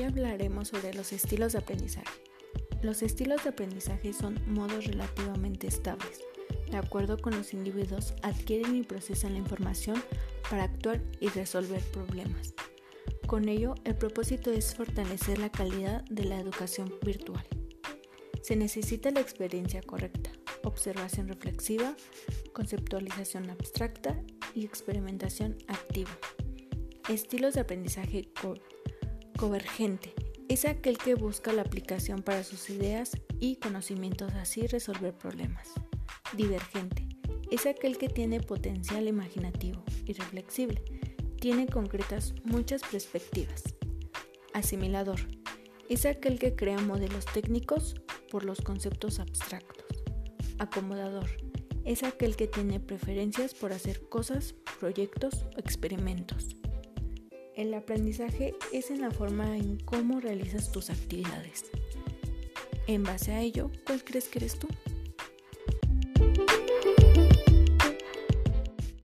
hablaremos sobre los estilos de aprendizaje. Los estilos de aprendizaje son modos relativamente estables. De acuerdo con los individuos, adquieren y procesan la información para actuar y resolver problemas. Con ello, el propósito es fortalecer la calidad de la educación virtual. Se necesita la experiencia correcta, observación reflexiva, conceptualización abstracta y experimentación activa. Estilos de aprendizaje convergente es aquel que busca la aplicación para sus ideas y conocimientos así resolver problemas. Divergente es aquel que tiene potencial imaginativo y reflexible, tiene concretas muchas perspectivas. Asimilador es aquel que crea modelos técnicos por los conceptos abstractos. Acomodador es aquel que tiene preferencias por hacer cosas, proyectos o experimentos. El aprendizaje es en la forma en cómo realizas tus actividades. En base a ello, ¿cuál crees que eres tú?